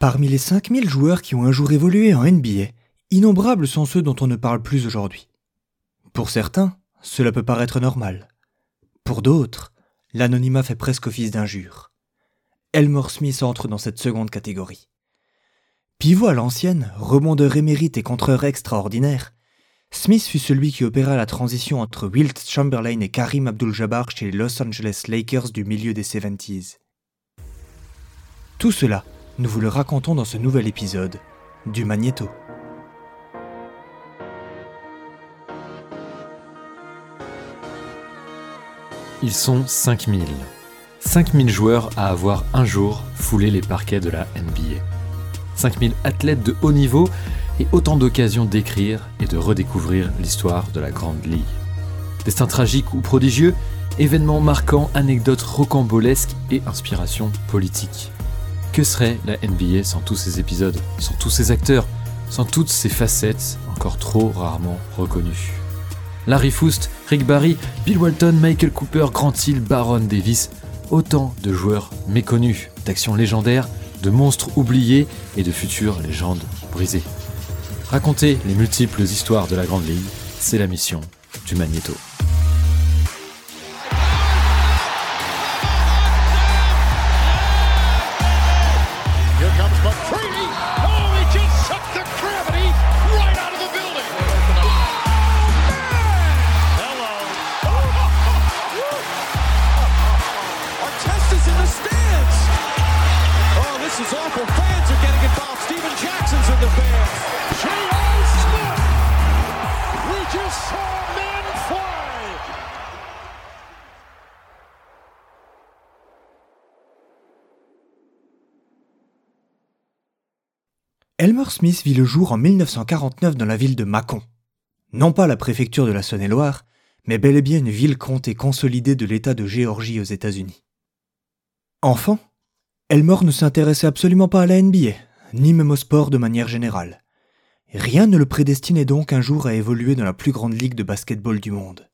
Parmi les 5000 joueurs qui ont un jour évolué en NBA, innombrables sont ceux dont on ne parle plus aujourd'hui. Pour certains, cela peut paraître normal. Pour d'autres, l'anonymat fait presque office d'injure. Elmore Smith entre dans cette seconde catégorie. Pivot à l'ancienne, rebondeur émérite et contreur extraordinaire, Smith fut celui qui opéra la transition entre Wilt Chamberlain et Karim Abdul-Jabbar chez les Los Angeles Lakers du milieu des 70s. Tout cela, nous vous le racontons dans ce nouvel épisode du Magnéto. Ils sont 5000. 5000 joueurs à avoir un jour foulé les parquets de la NBA. 5000 athlètes de haut niveau et autant d'occasions d'écrire et de redécouvrir l'histoire de la Grande Ligue. Destin tragique ou prodigieux, événements marquants, anecdotes rocambolesques et inspirations politiques. Que serait la NBA sans tous ces épisodes, sans tous ces acteurs, sans toutes ces facettes encore trop rarement reconnues? Larry Foust, Rick Barry, Bill Walton, Michael Cooper, Grant Hill, Baron Davis, autant de joueurs méconnus, d'actions légendaires, de monstres oubliés et de futures légendes brisées. Raconter les multiples histoires de la Grande Ligue, c'est la mission du Magnéto. Elmer Smith vit le jour en 1949 dans la ville de Mâcon. Non pas la préfecture de la Saône-et-Loire, mais bel et bien une ville comptée consolidée de l'État de Géorgie aux États-Unis. Enfant, Elmore ne s'intéressait absolument pas à la NBA, ni même au sport de manière générale. Rien ne le prédestinait donc un jour à évoluer dans la plus grande ligue de basketball du monde.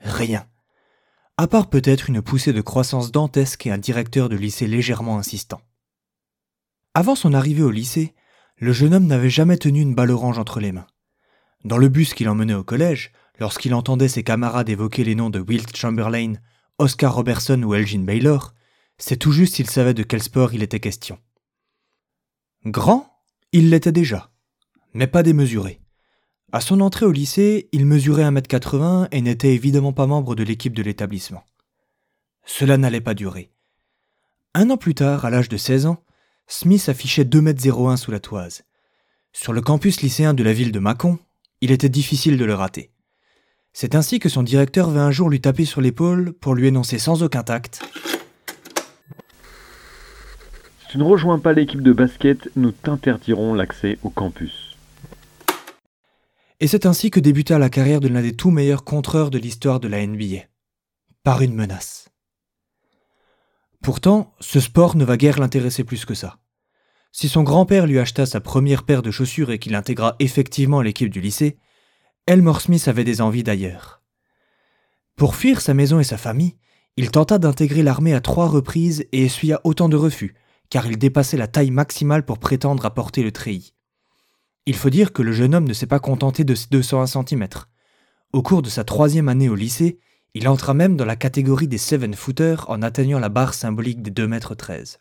Rien. À part peut-être une poussée de croissance dantesque et un directeur de lycée légèrement insistant. Avant son arrivée au lycée, le jeune homme n'avait jamais tenu une balle orange entre les mains. Dans le bus qui l'emmenait au collège, lorsqu'il entendait ses camarades évoquer les noms de Wilt Chamberlain, Oscar Robertson ou Elgin Baylor, c'est tout juste s'il savait de quel sport il était question. Grand, il l'était déjà, mais pas démesuré. À son entrée au lycée, il mesurait 1m80 et n'était évidemment pas membre de l'équipe de l'établissement. Cela n'allait pas durer. Un an plus tard, à l'âge de 16 ans, Smith affichait 2,01 m sous la toise. Sur le campus lycéen de la ville de Mâcon, il était difficile de le rater. C'est ainsi que son directeur vint un jour lui taper sur l'épaule pour lui énoncer sans aucun tact Si tu ne rejoins pas l'équipe de basket, nous t'interdirons l'accès au campus. Et c'est ainsi que débuta la carrière de l'un des tout meilleurs contreurs de l'histoire de la NBA. Par une menace. Pourtant, ce sport ne va guère l'intéresser plus que ça. Si son grand-père lui acheta sa première paire de chaussures et qu'il intégra effectivement l'équipe du lycée, Elmore Smith avait des envies d'ailleurs. Pour fuir sa maison et sa famille, il tenta d'intégrer l'armée à trois reprises et essuya autant de refus, car il dépassait la taille maximale pour prétendre à porter le treillis. Il faut dire que le jeune homme ne s'est pas contenté de ses 201 cm. Au cours de sa troisième année au lycée, il entra même dans la catégorie des seven-footers en atteignant la barre symbolique des 2 mètres 13.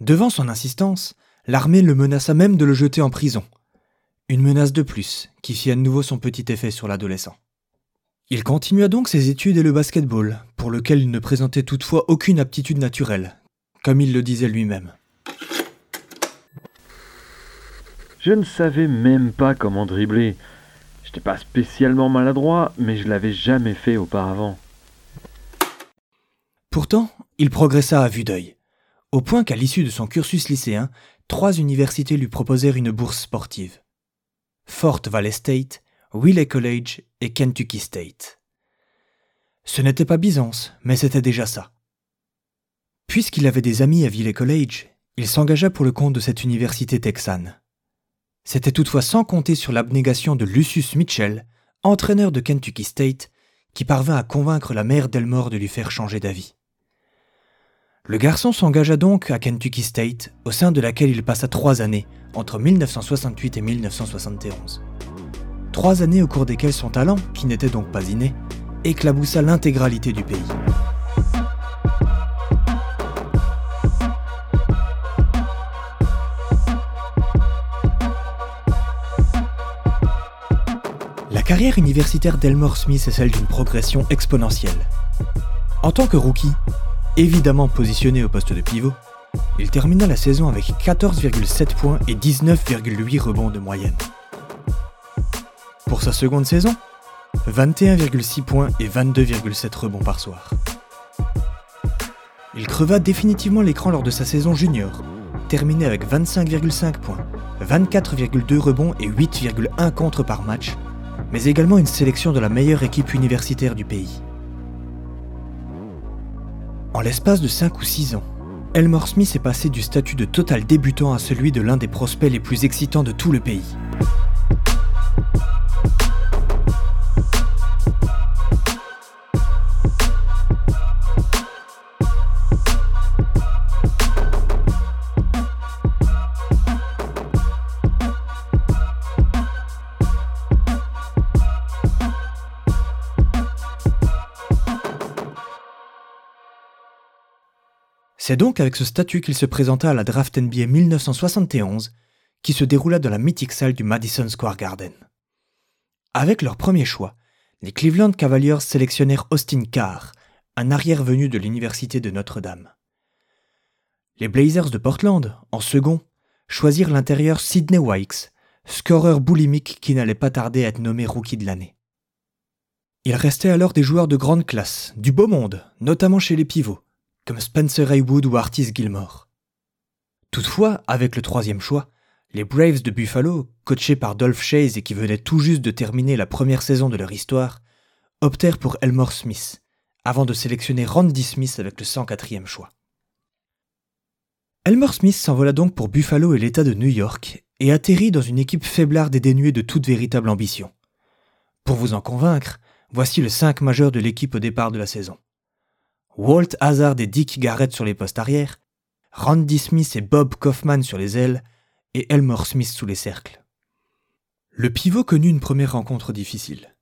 Devant son insistance, l'armée le menaça même de le jeter en prison. Une menace de plus, qui fit à nouveau son petit effet sur l'adolescent. Il continua donc ses études et le basketball, pour lequel il ne présentait toutefois aucune aptitude naturelle, comme il le disait lui-même. Je ne savais même pas comment dribbler. J'étais pas spécialement maladroit, mais je l'avais jamais fait auparavant. Pourtant, il progressa à vue d'œil, au point qu'à l'issue de son cursus lycéen, trois universités lui proposèrent une bourse sportive. Fort Valley State, Wiley College et Kentucky State. Ce n'était pas Byzance, mais c'était déjà ça. Puisqu'il avait des amis à Wiley College, il s'engagea pour le compte de cette université texane. C'était toutefois sans compter sur l'abnégation de Lucius Mitchell, entraîneur de Kentucky State, qui parvint à convaincre la mère d'Elmore de lui faire changer d'avis. Le garçon s'engagea donc à Kentucky State, au sein de laquelle il passa trois années, entre 1968 et 1971. Trois années au cours desquelles son talent, qui n'était donc pas inné, éclaboussa l'intégralité du pays. Carrière universitaire d'Elmore Smith est celle d'une progression exponentielle. En tant que rookie, évidemment positionné au poste de pivot, il termina la saison avec 14,7 points et 19,8 rebonds de moyenne. Pour sa seconde saison, 21,6 points et 22,7 rebonds par soir. Il creva définitivement l'écran lors de sa saison junior, terminé avec 25,5 points, 24,2 rebonds et 8,1 contre par match, mais également une sélection de la meilleure équipe universitaire du pays. En l'espace de 5 ou 6 ans, Elmore Smith est passé du statut de total débutant à celui de l'un des prospects les plus excitants de tout le pays. C'est donc avec ce statut qu'il se présenta à la draft NBA 1971, qui se déroula dans la mythique salle du Madison Square Garden. Avec leur premier choix, les Cleveland Cavaliers sélectionnèrent Austin Carr, un arrière venu de l'Université de Notre-Dame. Les Blazers de Portland, en second, choisirent l'intérieur Sidney Wikes, scoreur boulimique qui n'allait pas tarder à être nommé rookie de l'année. Il restait alors des joueurs de grande classe, du beau monde, notamment chez les pivots, comme Spencer Haywood ou Artis Gilmore. Toutefois, avec le troisième choix, les Braves de Buffalo, coachés par Dolph Chase et qui venaient tout juste de terminer la première saison de leur histoire, optèrent pour Elmore Smith, avant de sélectionner Randy Smith avec le 104e choix. Elmore Smith s'envola donc pour Buffalo et l'État de New York et atterrit dans une équipe faiblarde et dénuée de toute véritable ambition. Pour vous en convaincre, voici le 5 majeur de l'équipe au départ de la saison. Walt Hazard et Dick Garrett sur les postes arrière, Randy Smith et Bob Kaufman sur les ailes, et Elmore Smith sous les cercles. Le pivot connut une première rencontre difficile.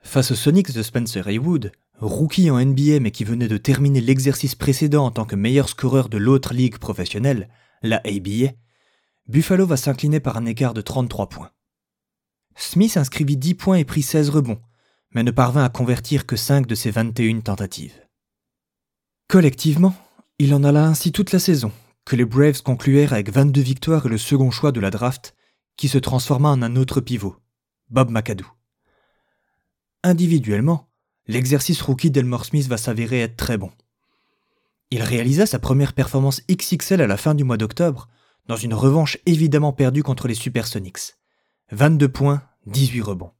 Face aux Sonics de Spencer Haywood, rookie en NBA mais qui venait de terminer l'exercice précédent en tant que meilleur scoreur de l'autre ligue professionnelle, la ABA, Buffalo va s'incliner par un écart de 33 points. Smith inscrivit 10 points et prit 16 rebonds, mais ne parvint à convertir que 5 de ses 21 tentatives. Collectivement, il en alla ainsi toute la saison, que les Braves concluèrent avec 22 victoires et le second choix de la draft, qui se transforma en un autre pivot, Bob McAdoo. Individuellement, l'exercice rookie d'Elmore Smith va s'avérer être très bon. Il réalisa sa première performance XXL à la fin du mois d'octobre, dans une revanche évidemment perdue contre les Supersonics. 22 points, 18 rebonds.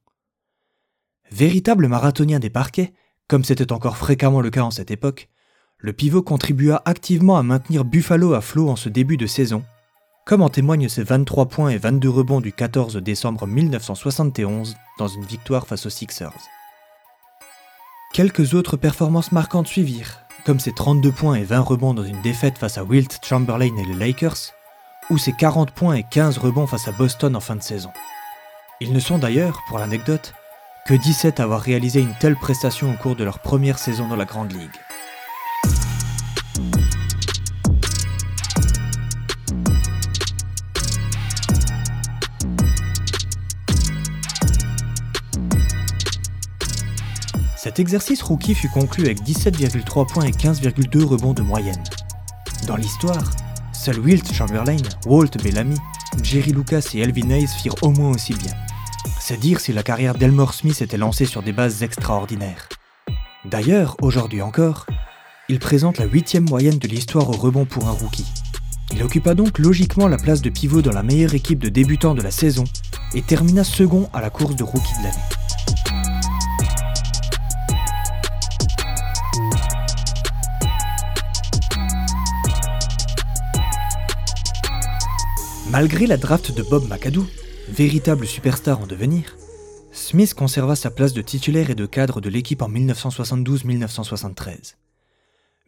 Véritable marathonien des parquets, comme c'était encore fréquemment le cas en cette époque, le pivot contribua activement à maintenir Buffalo à flot en ce début de saison, comme en témoignent ses 23 points et 22 rebonds du 14 décembre 1971 dans une victoire face aux Sixers. Quelques autres performances marquantes suivirent, comme ses 32 points et 20 rebonds dans une défaite face à Wilt Chamberlain et les Lakers, ou ses 40 points et 15 rebonds face à Boston en fin de saison. Ils ne sont d'ailleurs, pour l'anecdote, que 17 à avoir réalisé une telle prestation au cours de leur première saison dans la Grande Ligue. Cet exercice rookie fut conclu avec 17,3 points et 15,2 rebonds de moyenne. Dans l'histoire, seuls Wilt Chamberlain, Walt Bellamy, Jerry Lucas et Elvin Hayes firent au moins aussi bien. C'est dire si la carrière d'Elmore Smith était lancée sur des bases extraordinaires. D'ailleurs, aujourd'hui encore, il présente la huitième moyenne de l'histoire au rebond pour un rookie. Il occupa donc logiquement la place de pivot dans la meilleure équipe de débutants de la saison et termina second à la course de rookie de l'année. Malgré la draft de Bob McAdoo, véritable superstar en devenir, Smith conserva sa place de titulaire et de cadre de l'équipe en 1972-1973.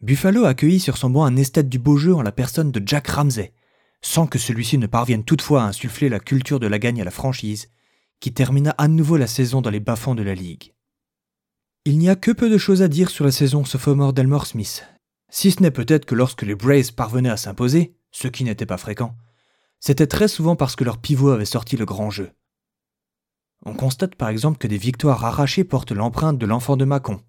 Buffalo accueillit sur son banc un esthète du beau jeu en la personne de Jack Ramsey, sans que celui-ci ne parvienne toutefois à insuffler la culture de la gagne à la franchise, qui termina à nouveau la saison dans les bas-fonds de la ligue. Il n'y a que peu de choses à dire sur la saison sophomore d'Elmore Smith, si ce n'est peut-être que lorsque les Braves parvenaient à s'imposer, ce qui n'était pas fréquent, c'était très souvent parce que leur pivot avait sorti le grand jeu. On constate par exemple que des victoires arrachées portent l'empreinte de l'enfant de Macon.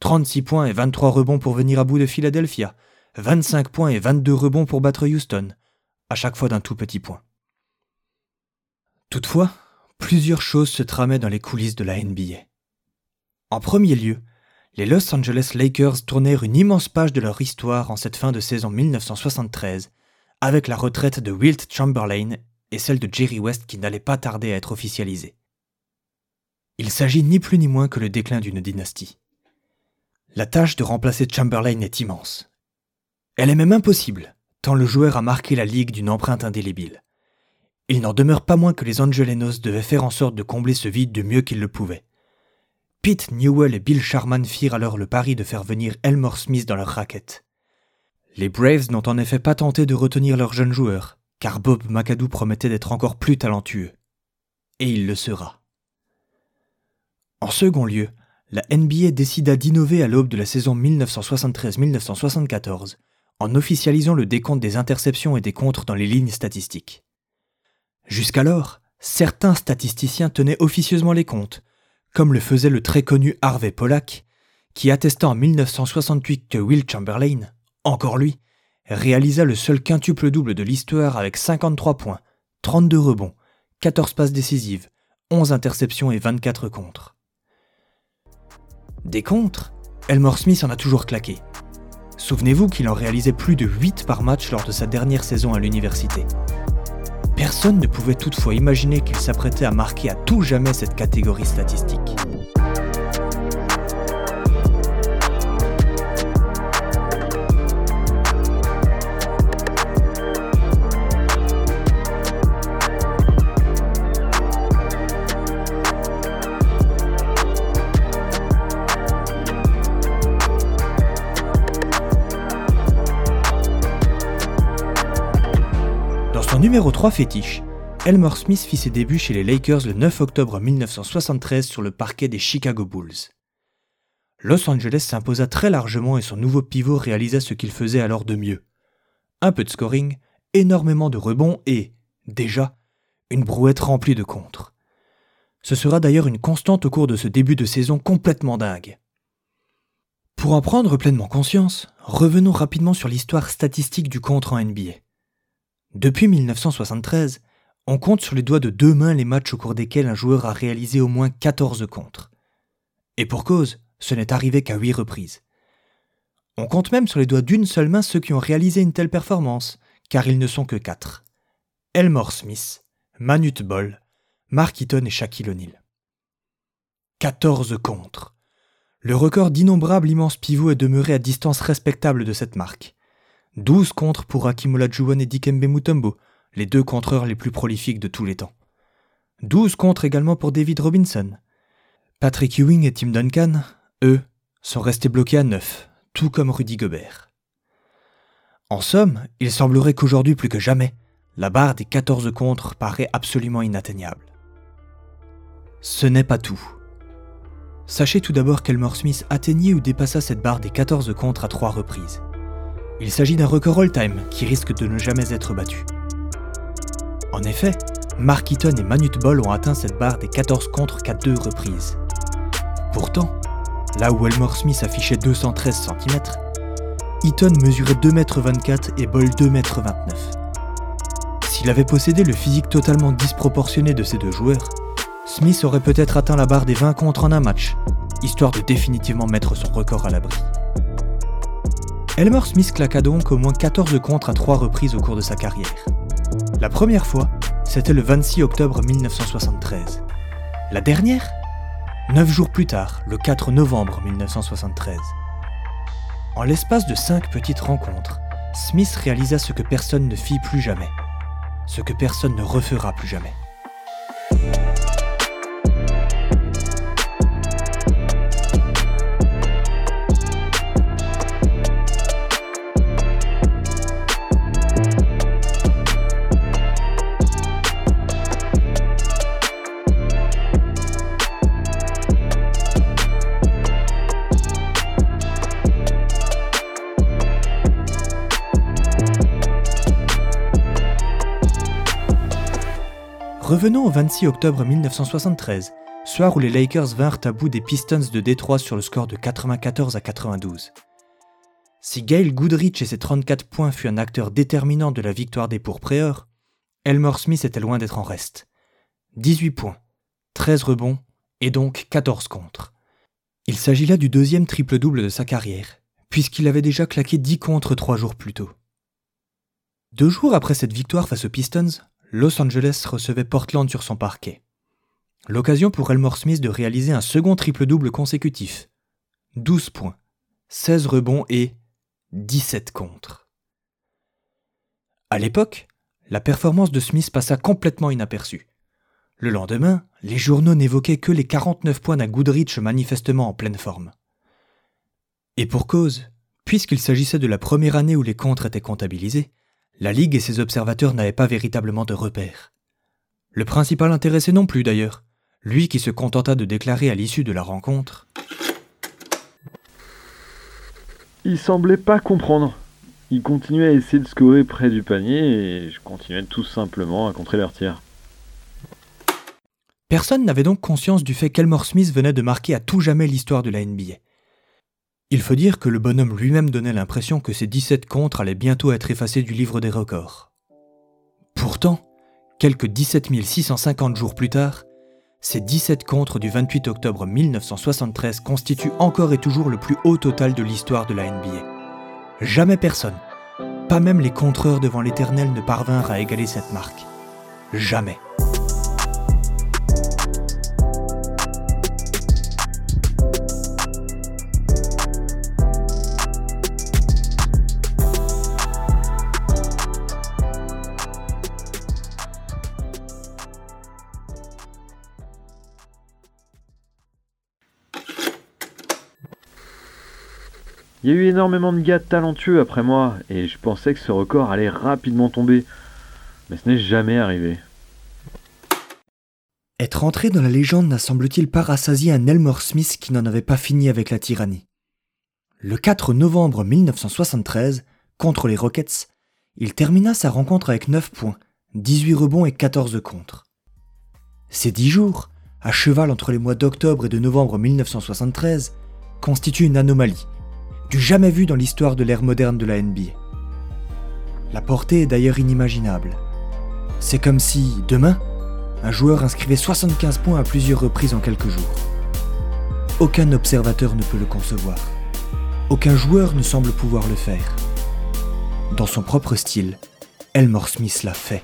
36 points et 23 rebonds pour venir à bout de Philadelphia, 25 points et 22 rebonds pour battre Houston, à chaque fois d'un tout petit point. Toutefois, plusieurs choses se tramaient dans les coulisses de la NBA. En premier lieu, les Los Angeles Lakers tournèrent une immense page de leur histoire en cette fin de saison 1973, avec la retraite de Wilt Chamberlain et celle de Jerry West qui n'allait pas tarder à être officialisée. Il s'agit ni plus ni moins que le déclin d'une dynastie. La tâche de remplacer Chamberlain est immense. Elle est même impossible, tant le joueur a marqué la ligue d'une empreinte indélébile. Il n'en demeure pas moins que les Angelenos devaient faire en sorte de combler ce vide du mieux qu'ils le pouvaient. Pete Newell et Bill Sharman firent alors le pari de faire venir Elmore Smith dans leur raquette. Les Braves n'ont en effet pas tenté de retenir leur jeune joueur, car Bob McAdoo promettait d'être encore plus talentueux. Et il le sera. En second lieu, la NBA décida d'innover à l'aube de la saison 1973-1974 en officialisant le décompte des interceptions et des contres dans les lignes statistiques. Jusqu'alors, certains statisticiens tenaient officieusement les comptes, comme le faisait le très connu Harvey Pollack, qui attesta en 1968 que Will Chamberlain, encore lui, réalisa le seul quintuple double de l'histoire avec 53 points, 32 rebonds, 14 passes décisives, 11 interceptions et 24 contres. Des contres, Elmore Smith en a toujours claqué. Souvenez-vous qu'il en réalisait plus de 8 par match lors de sa dernière saison à l'université. Personne ne pouvait toutefois imaginer qu'il s'apprêtait à marquer à tout jamais cette catégorie statistique. Numéro 3 fétiche, Elmore Smith fit ses débuts chez les Lakers le 9 octobre 1973 sur le parquet des Chicago Bulls. Los Angeles s'imposa très largement et son nouveau pivot réalisa ce qu'il faisait alors de mieux. Un peu de scoring, énormément de rebonds et, déjà, une brouette remplie de contres. Ce sera d'ailleurs une constante au cours de ce début de saison complètement dingue. Pour en prendre pleinement conscience, revenons rapidement sur l'histoire statistique du contre en NBA. Depuis 1973, on compte sur les doigts de deux mains les matchs au cours desquels un joueur a réalisé au moins 14 contres. Et pour cause, ce n'est arrivé qu'à 8 reprises. On compte même sur les doigts d'une seule main ceux qui ont réalisé une telle performance, car ils ne sont que 4. Elmore Smith, Manute Ball, Mark Eaton et Shaquille O'Neal. 14 contres. Le record d'innombrables immenses pivots est demeuré à distance respectable de cette marque. 12 contres pour Hakim Olajuwon et Dikembe Mutombo, les deux contreurs les plus prolifiques de tous les temps. 12 contres également pour David Robinson. Patrick Ewing et Tim Duncan, eux, sont restés bloqués à 9, tout comme Rudy Gobert. En somme, il semblerait qu'aujourd'hui plus que jamais, la barre des 14 contres paraît absolument inatteignable. Ce n'est pas tout. Sachez tout d'abord qu'Elmore Smith atteignit ou dépassa cette barre des 14 contres à trois reprises. Il s'agit d'un record all-time qui risque de ne jamais être battu. En effet, Mark Eaton et Manute Ball ont atteint cette barre des 14 contre qu'à deux reprises. Pourtant, là où Elmore Smith affichait 213 cm, Eaton mesurait 2,24 m et Ball 2,29 m. S'il avait possédé le physique totalement disproportionné de ces deux joueurs, Smith aurait peut-être atteint la barre des 20 contre en un match, histoire de définitivement mettre son record à l'abri. Elmer Smith claqua donc au moins 14 contres à trois reprises au cours de sa carrière. La première fois, c'était le 26 octobre 1973. La dernière? Neuf jours plus tard, le 4 novembre 1973. En l'espace de cinq petites rencontres, Smith réalisa ce que personne ne fit plus jamais, ce que personne ne refera plus jamais. Revenons au 26 octobre 1973, soir où les Lakers vinrent à bout des Pistons de Détroit sur le score de 94 à 92. Si Gail Goodrich et ses 34 points fut un acteur déterminant de la victoire des pourpréeurs, Elmore Smith était loin d'être en reste. 18 points, 13 rebonds et donc 14 contre. Il s'agit là du deuxième triple-double de sa carrière, puisqu'il avait déjà claqué 10 contre trois jours plus tôt. Deux jours après cette victoire face aux Pistons, Los Angeles recevait Portland sur son parquet. L'occasion pour Elmore Smith de réaliser un second triple-double consécutif. 12 points, 16 rebonds et 17 contre. À l'époque, la performance de Smith passa complètement inaperçue. Le lendemain, les journaux n'évoquaient que les 49 points d'un Goodrich manifestement en pleine forme. Et pour cause, puisqu'il s'agissait de la première année où les contres étaient comptabilisés, la Ligue et ses observateurs n'avaient pas véritablement de repères. Le principal intéressé non plus d'ailleurs, lui qui se contenta de déclarer à l'issue de la rencontre Il semblait pas comprendre. Il continuait à essayer de scorer près du panier et je continuais tout simplement à contrer leur tir. Personne n'avait donc conscience du fait qu'Elmore Smith venait de marquer à tout jamais l'histoire de la NBA. Il faut dire que le bonhomme lui-même donnait l'impression que ces 17 contres allaient bientôt être effacés du livre des records. Pourtant, quelques 17 650 jours plus tard, ces 17 contres du 28 octobre 1973 constituent encore et toujours le plus haut total de l'histoire de la NBA. Jamais personne, pas même les contreurs devant l'éternel ne parvinrent à égaler cette marque. Jamais. Il y a eu énormément de gars talentueux après moi, et je pensais que ce record allait rapidement tomber. Mais ce n'est jamais arrivé. Être entré dans la légende n'a semble-t-il pas rassasié un Elmore Smith qui n'en avait pas fini avec la tyrannie. Le 4 novembre 1973, contre les Rockets, il termina sa rencontre avec 9 points, 18 rebonds et 14 contre. Ces 10 jours, à cheval entre les mois d'octobre et de novembre 1973, constituent une anomalie du jamais vu dans l'histoire de l'ère moderne de la NBA. La portée est d'ailleurs inimaginable. C'est comme si, demain, un joueur inscrivait 75 points à plusieurs reprises en quelques jours. Aucun observateur ne peut le concevoir. Aucun joueur ne semble pouvoir le faire. Dans son propre style, Elmore Smith l'a fait.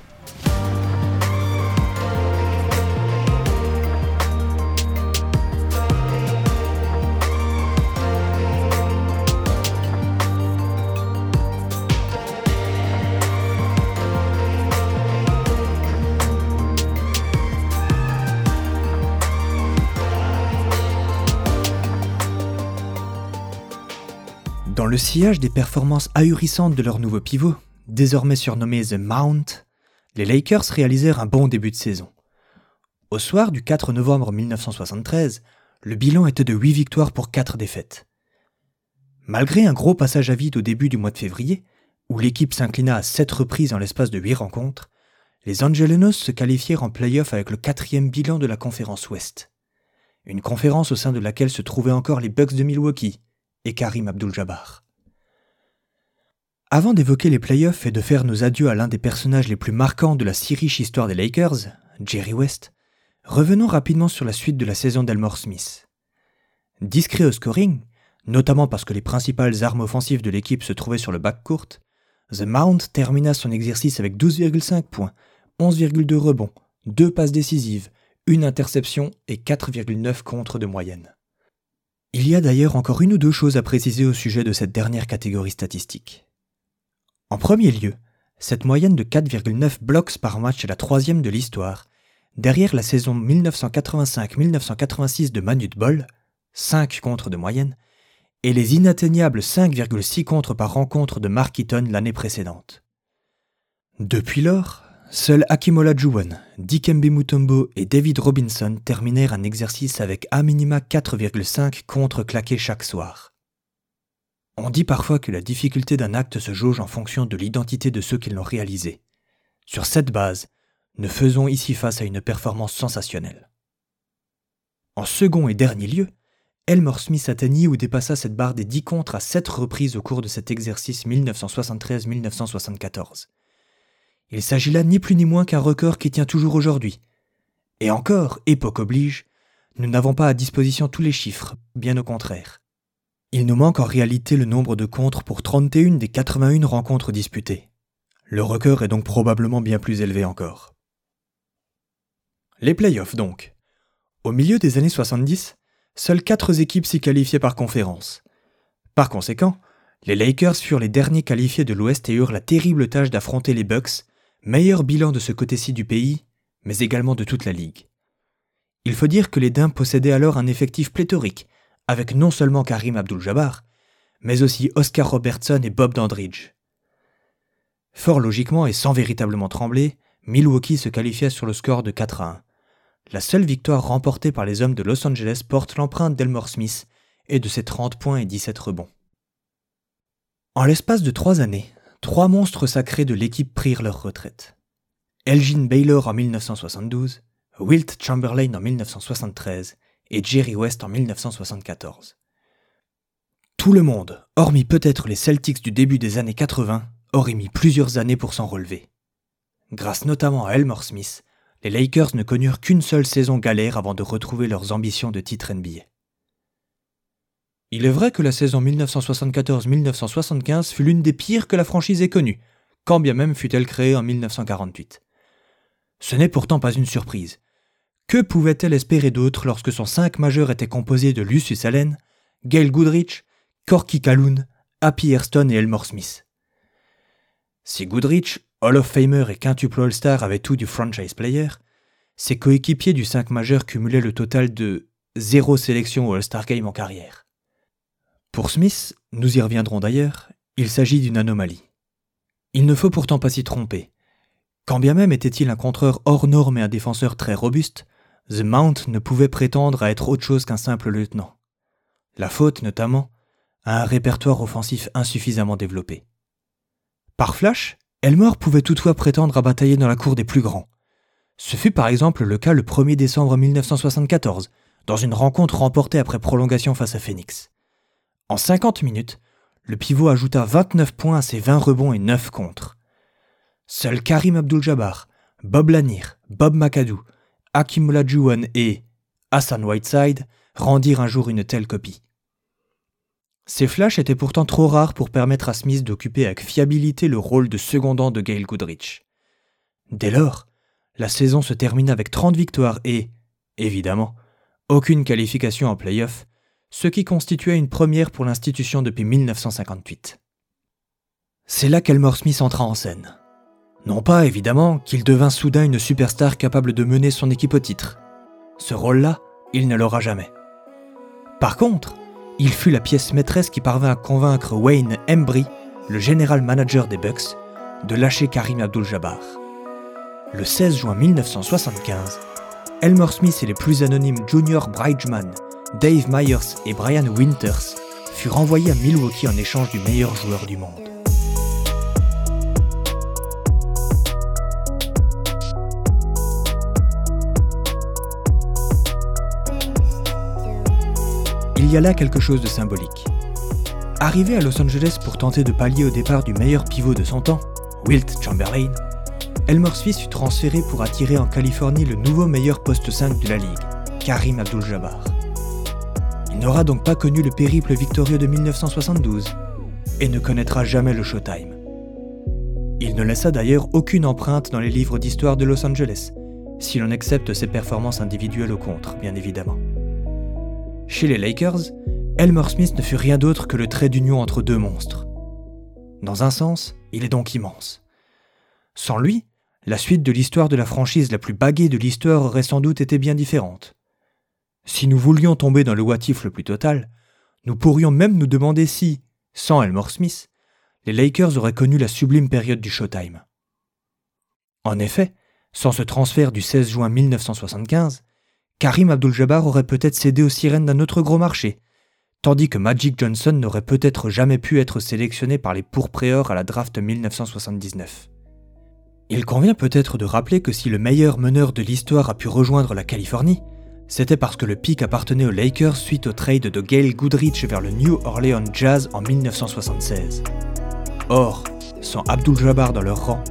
Sillage des performances ahurissantes de leur nouveau pivot, désormais surnommé The Mount, les Lakers réalisèrent un bon début de saison. Au soir du 4 novembre 1973, le bilan était de 8 victoires pour 4 défaites. Malgré un gros passage à vide au début du mois de février, où l'équipe s'inclina à 7 reprises en l'espace de 8 rencontres, les Angelenos se qualifièrent en play-off avec le quatrième bilan de la conférence Ouest. Une conférence au sein de laquelle se trouvaient encore les Bucks de Milwaukee, et Karim Abdul-Jabbar. Avant d'évoquer les playoffs et de faire nos adieux à l'un des personnages les plus marquants de la si riche histoire des Lakers, Jerry West, revenons rapidement sur la suite de la saison d'Elmore Smith. Discret au scoring, notamment parce que les principales armes offensives de l'équipe se trouvaient sur le backcourt, The Mount termina son exercice avec 12,5 points, 11,2 rebonds, 2 passes décisives, une interception et 4,9 contre de moyenne. Il y a d'ailleurs encore une ou deux choses à préciser au sujet de cette dernière catégorie statistique. En premier lieu, cette moyenne de 4,9 blocs par match est la troisième de l'histoire, derrière la saison 1985-1986 de Manute Ball, 5 contre de moyenne, et les inatteignables 5,6 contre par rencontre de Mark Eaton l'année précédente. Depuis lors, Seuls Akimola Juwan, Dikembe Mutombo et David Robinson terminèrent un exercice avec à minima 4,5 contre claqués chaque soir. On dit parfois que la difficulté d'un acte se jauge en fonction de l'identité de ceux qui l'ont réalisé. Sur cette base, ne faisons ici face à une performance sensationnelle. En second et dernier lieu, Elmore Smith atteignit ou dépassa cette barre des 10 contres à 7 reprises au cours de cet exercice 1973-1974. Il s'agit là ni plus ni moins qu'un record qui tient toujours aujourd'hui. Et encore, époque oblige, nous n'avons pas à disposition tous les chiffres, bien au contraire. Il nous manque en réalité le nombre de contres pour 31 des 81 rencontres disputées. Le record est donc probablement bien plus élevé encore. Les playoffs donc. Au milieu des années 70, seules 4 équipes s'y qualifiaient par conférence. Par conséquent, les Lakers furent les derniers qualifiés de l'Ouest et eurent la terrible tâche d'affronter les Bucks, meilleur bilan de ce côté-ci du pays, mais également de toute la ligue. Il faut dire que les Dames possédaient alors un effectif pléthorique, avec non seulement Karim Abdul-Jabbar, mais aussi Oscar Robertson et Bob Dandridge. Fort logiquement et sans véritablement trembler, Milwaukee se qualifia sur le score de 4 à 1. La seule victoire remportée par les hommes de Los Angeles porte l'empreinte d'Elmore Smith et de ses 30 points et 17 rebonds. En l'espace de trois années, trois monstres sacrés de l'équipe prirent leur retraite. Elgin Baylor en 1972, Wilt Chamberlain en 1973 et Jerry West en 1974. Tout le monde, hormis peut-être les Celtics du début des années 80, aurait mis plusieurs années pour s'en relever. Grâce notamment à Elmore Smith, les Lakers ne connurent qu'une seule saison galère avant de retrouver leurs ambitions de titre NBA. Il est vrai que la saison 1974-1975 fut l'une des pires que la franchise ait connues, quand bien même fut-elle créée en 1948. Ce n'est pourtant pas une surprise. Que pouvait-elle espérer d'autre lorsque son cinq majeur était composé de Lucius Allen, Gail Goodrich, Corky Calhoun, Happy Airstone et Elmore Smith? Si Goodrich, Hall of Famer et quintuple All-Star avaient tout du franchise player, ses coéquipiers du 5 majeur cumulaient le total de zéro sélection au All-Star Game en carrière. Pour Smith, nous y reviendrons d'ailleurs, il s'agit d'une anomalie. Il ne faut pourtant pas s'y tromper. Quand bien même était-il un contreur hors norme et un défenseur très robuste, The Mount ne pouvait prétendre à être autre chose qu'un simple lieutenant. La faute, notamment, à un répertoire offensif insuffisamment développé. Par flash, Elmore pouvait toutefois prétendre à batailler dans la cour des plus grands. Ce fut par exemple le cas le 1er décembre 1974, dans une rencontre remportée après prolongation face à Phoenix. En 50 minutes, le pivot ajouta 29 points à ses 20 rebonds et 9 contre. Seuls Karim Abdul-Jabbar, Bob Lanier, Bob McAdoo, Hakim Olajuwon et Hassan Whiteside rendirent un jour une telle copie. Ces flashs étaient pourtant trop rares pour permettre à Smith d'occuper avec fiabilité le rôle de secondant de Gail Goodrich. Dès lors, la saison se termine avec 30 victoires et, évidemment, aucune qualification en playoff, ce qui constituait une première pour l'institution depuis 1958. C'est là qu'Elmore Smith entra en scène. Non pas, évidemment, qu'il devint soudain une superstar capable de mener son équipe au titre. Ce rôle-là, il ne l'aura jamais. Par contre, il fut la pièce maîtresse qui parvint à convaincre Wayne Embry, le général manager des Bucks, de lâcher Karim Abdul-Jabbar. Le 16 juin 1975, Elmore Smith et les plus anonymes Junior Bridgman, Dave Myers et Brian Winters furent envoyés à Milwaukee en échange du meilleur joueur du monde. Il y a là quelque chose de symbolique. Arrivé à Los Angeles pour tenter de pallier au départ du meilleur pivot de son temps, Wilt Chamberlain, Elmore Smith fut transféré pour attirer en Californie le nouveau meilleur poste 5 de la ligue, Karim Abdul-Jabbar. Il n'aura donc pas connu le périple victorieux de 1972 et ne connaîtra jamais le Showtime. Il ne laissa d'ailleurs aucune empreinte dans les livres d'histoire de Los Angeles, si l'on accepte ses performances individuelles au contre, bien évidemment. Chez les Lakers, Elmer Smith ne fut rien d'autre que le trait d'union entre deux monstres. Dans un sens, il est donc immense. Sans lui, la suite de l'histoire de la franchise la plus baguée de l'histoire aurait sans doute été bien différente. Si nous voulions tomber dans le what le plus total, nous pourrions même nous demander si, sans Elmore Smith, les Lakers auraient connu la sublime période du Showtime. En effet, sans ce transfert du 16 juin 1975, Karim Abdul-Jabbar aurait peut-être cédé aux sirènes d'un autre gros marché, tandis que Magic Johnson n'aurait peut-être jamais pu être sélectionné par les pourpréeurs à la draft 1979. Il convient peut-être de rappeler que si le meilleur meneur de l'histoire a pu rejoindre la Californie, c'était parce que le pic appartenait aux Lakers suite au trade de Gail Goodrich vers le New Orleans Jazz en 1976. Or, sans Abdul Jabbar dans leur rang,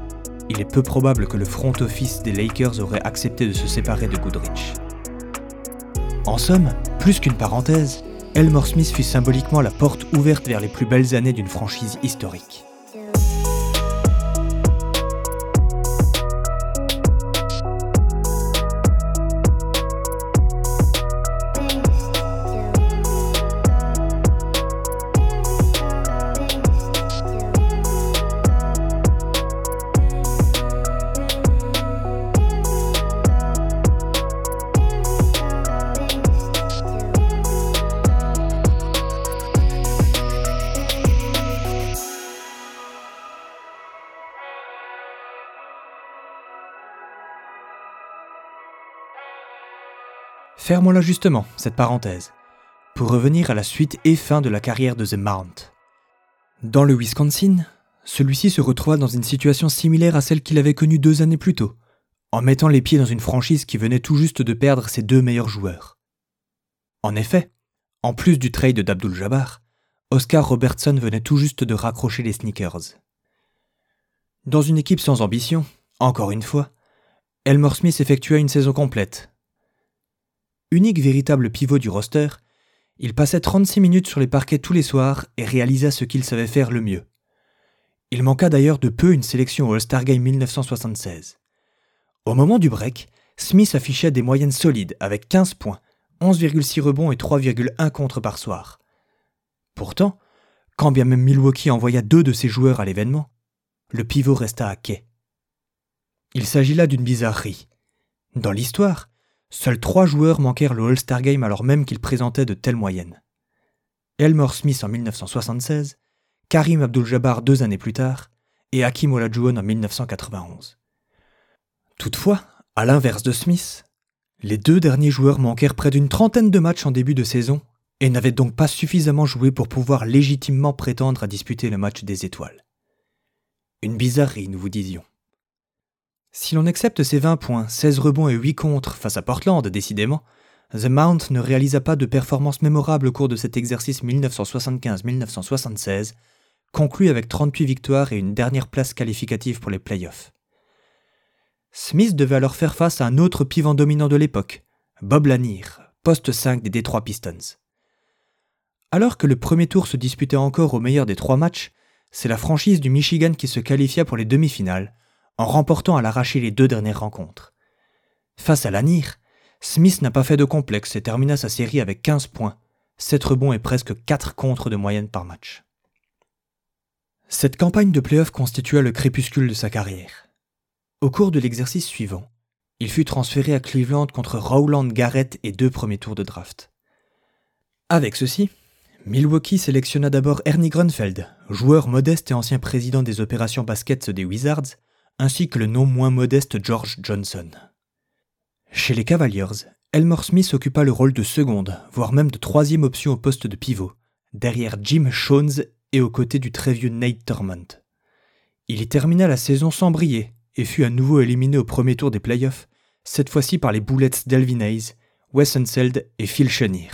il est peu probable que le front office des Lakers aurait accepté de se séparer de Goodrich. En somme, plus qu'une parenthèse, Elmore Smith fut symboliquement la porte ouverte vers les plus belles années d'une franchise historique. Fermons-la justement, cette parenthèse, pour revenir à la suite et fin de la carrière de The Mount. Dans le Wisconsin, celui-ci se retrouva dans une situation similaire à celle qu'il avait connue deux années plus tôt, en mettant les pieds dans une franchise qui venait tout juste de perdre ses deux meilleurs joueurs. En effet, en plus du trade d'Abdul Jabbar, Oscar Robertson venait tout juste de raccrocher les sneakers. Dans une équipe sans ambition, encore une fois, Elmore Smith effectua une saison complète, Unique véritable pivot du roster, il passait 36 minutes sur les parquets tous les soirs et réalisa ce qu'il savait faire le mieux. Il manqua d'ailleurs de peu une sélection au All-Star Game 1976. Au moment du break, Smith affichait des moyennes solides avec 15 points, 11,6 rebonds et 3,1 contre par soir. Pourtant, quand bien même Milwaukee envoya deux de ses joueurs à l'événement, le pivot resta à quai. Il s'agit là d'une bizarrerie. Dans l'histoire, Seuls trois joueurs manquèrent le All-Star Game alors même qu'ils présentaient de telles moyennes. Elmore Smith en 1976, Karim Abdul-Jabbar deux années plus tard, et Hakim Olajuwon en 1991. Toutefois, à l'inverse de Smith, les deux derniers joueurs manquèrent près d'une trentaine de matchs en début de saison et n'avaient donc pas suffisamment joué pour pouvoir légitimement prétendre à disputer le match des étoiles. Une bizarrerie, nous vous disions. Si l'on accepte ses 20 points, 16 rebonds et 8 contre face à Portland, décidément, The Mount ne réalisa pas de performance mémorable au cours de cet exercice 1975-1976, conclu avec 38 victoires et une dernière place qualificative pour les playoffs. Smith devait alors faire face à un autre pivot dominant de l'époque, Bob Lanier, poste 5 des Detroit Pistons. Alors que le premier tour se disputait encore au meilleur des trois matchs, c'est la franchise du Michigan qui se qualifia pour les demi-finales, en remportant à l'arraché les deux dernières rencontres. Face à l'ANIR, Smith n'a pas fait de complexe et termina sa série avec 15 points, 7 rebonds et presque 4 contres de moyenne par match. Cette campagne de playoff constitua le crépuscule de sa carrière. Au cours de l'exercice suivant, il fut transféré à Cleveland contre Rowland Garrett et deux premiers tours de draft. Avec ceci, Milwaukee sélectionna d'abord Ernie Grunfeld, joueur modeste et ancien président des opérations basket des Wizards, ainsi que le non moins modeste George Johnson. Chez les Cavaliers, Elmore Smith occupa le rôle de seconde, voire même de troisième option au poste de pivot, derrière Jim Shones et aux côtés du très vieux Nate Thurmond. Il y termina la saison sans briller et fut à nouveau éliminé au premier tour des playoffs, cette fois-ci par les Bullets d'Elvin Hayes, Wes Unseld et Phil Chenier.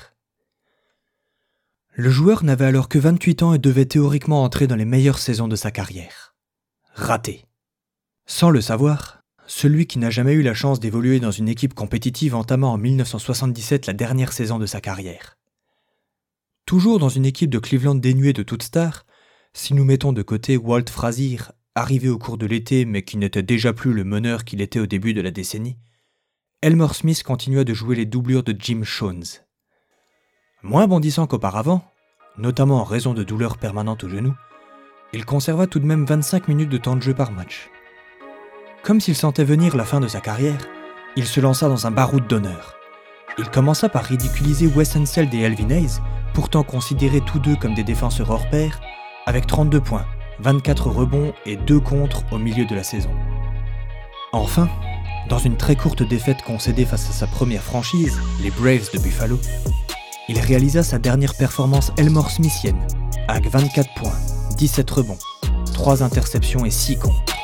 Le joueur n'avait alors que 28 ans et devait théoriquement entrer dans les meilleures saisons de sa carrière. Raté. Sans le savoir, celui qui n'a jamais eu la chance d'évoluer dans une équipe compétitive entama en 1977 la dernière saison de sa carrière. Toujours dans une équipe de Cleveland dénuée de toute star, si nous mettons de côté Walt Frazier, arrivé au cours de l'été mais qui n'était déjà plus le meneur qu'il était au début de la décennie, Elmore Smith continua de jouer les doublures de Jim Shones. Moins bondissant qu'auparavant, notamment en raison de douleurs permanentes au genou, il conserva tout de même 25 minutes de temps de jeu par match. Comme s'il sentait venir la fin de sa carrière, il se lança dans un baroud d'honneur. Il commença par ridiculiser Wes Unseld et Elvin Hayes, pourtant considérés tous deux comme des défenseurs hors pair, avec 32 points, 24 rebonds et 2 contres au milieu de la saison. Enfin, dans une très courte défaite concédée face à sa première franchise, les Braves de Buffalo, il réalisa sa dernière performance Elmore Smithienne, avec 24 points, 17 rebonds, 3 interceptions et 6 comptes.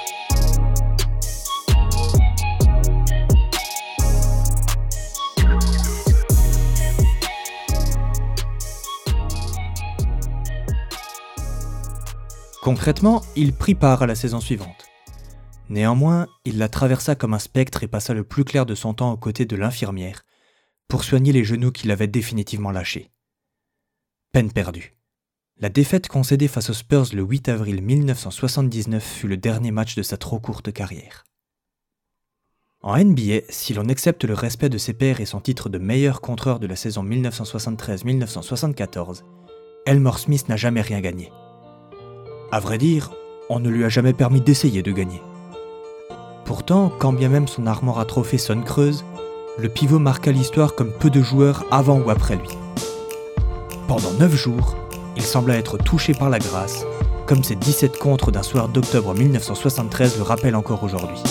Concrètement, il prit part à la saison suivante. Néanmoins, il la traversa comme un spectre et passa le plus clair de son temps aux côtés de l'infirmière, pour soigner les genoux qui l'avaient définitivement lâché. Peine perdue. La défaite concédée face aux Spurs le 8 avril 1979 fut le dernier match de sa trop courte carrière. En NBA, si l'on accepte le respect de ses pairs et son titre de meilleur contreur de la saison 1973-1974, Elmore Smith n'a jamais rien gagné. À vrai dire, on ne lui a jamais permis d'essayer de gagner. Pourtant, quand bien même son armoire à trophées sonne creuse, le pivot marqua l'histoire comme peu de joueurs avant ou après lui. Pendant 9 jours, il sembla être touché par la grâce, comme ses 17 contres d'un soir d'octobre 1973 le rappellent encore aujourd'hui.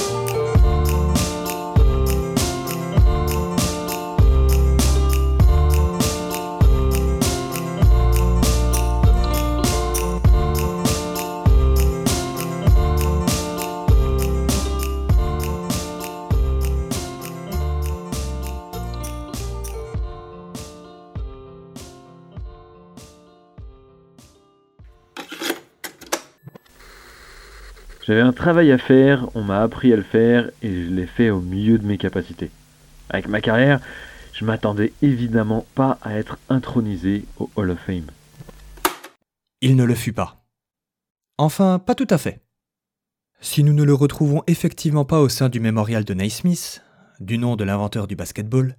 J'avais un travail à faire, on m'a appris à le faire et je l'ai fait au mieux de mes capacités. Avec ma carrière, je m'attendais évidemment pas à être intronisé au Hall of Fame. Il ne le fut pas. Enfin, pas tout à fait. Si nous ne le retrouvons effectivement pas au sein du mémorial de Naismith, du nom de l'inventeur du basketball,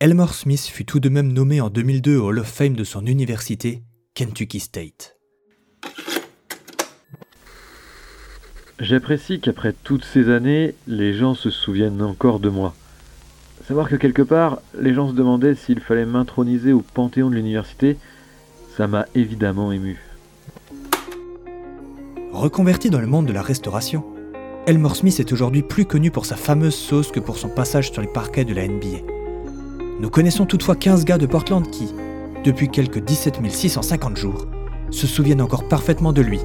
Elmore Smith fut tout de même nommé en 2002 au Hall of Fame de son université, Kentucky State. J'apprécie qu'après toutes ces années, les gens se souviennent encore de moi. Savoir que quelque part, les gens se demandaient s'il fallait m'introniser au panthéon de l'université, ça m'a évidemment ému. Reconverti dans le monde de la restauration, Elmore Smith est aujourd'hui plus connu pour sa fameuse sauce que pour son passage sur les parquets de la NBA. Nous connaissons toutefois 15 gars de Portland qui, depuis quelques 17 650 jours, se souviennent encore parfaitement de lui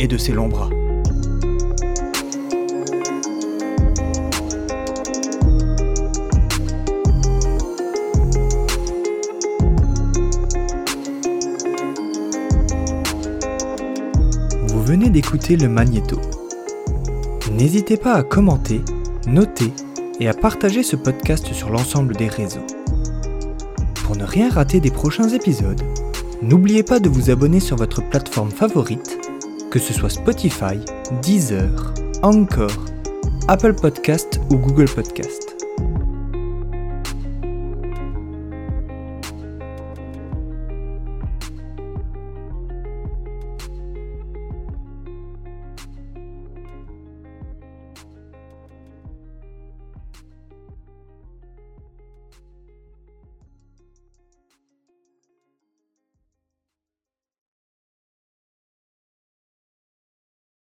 et de ses longs bras. D'écouter le Magnéto. N'hésitez pas à commenter, noter et à partager ce podcast sur l'ensemble des réseaux. Pour ne rien rater des prochains épisodes, n'oubliez pas de vous abonner sur votre plateforme favorite, que ce soit Spotify, Deezer, Anchor, Apple Podcast ou Google Podcast.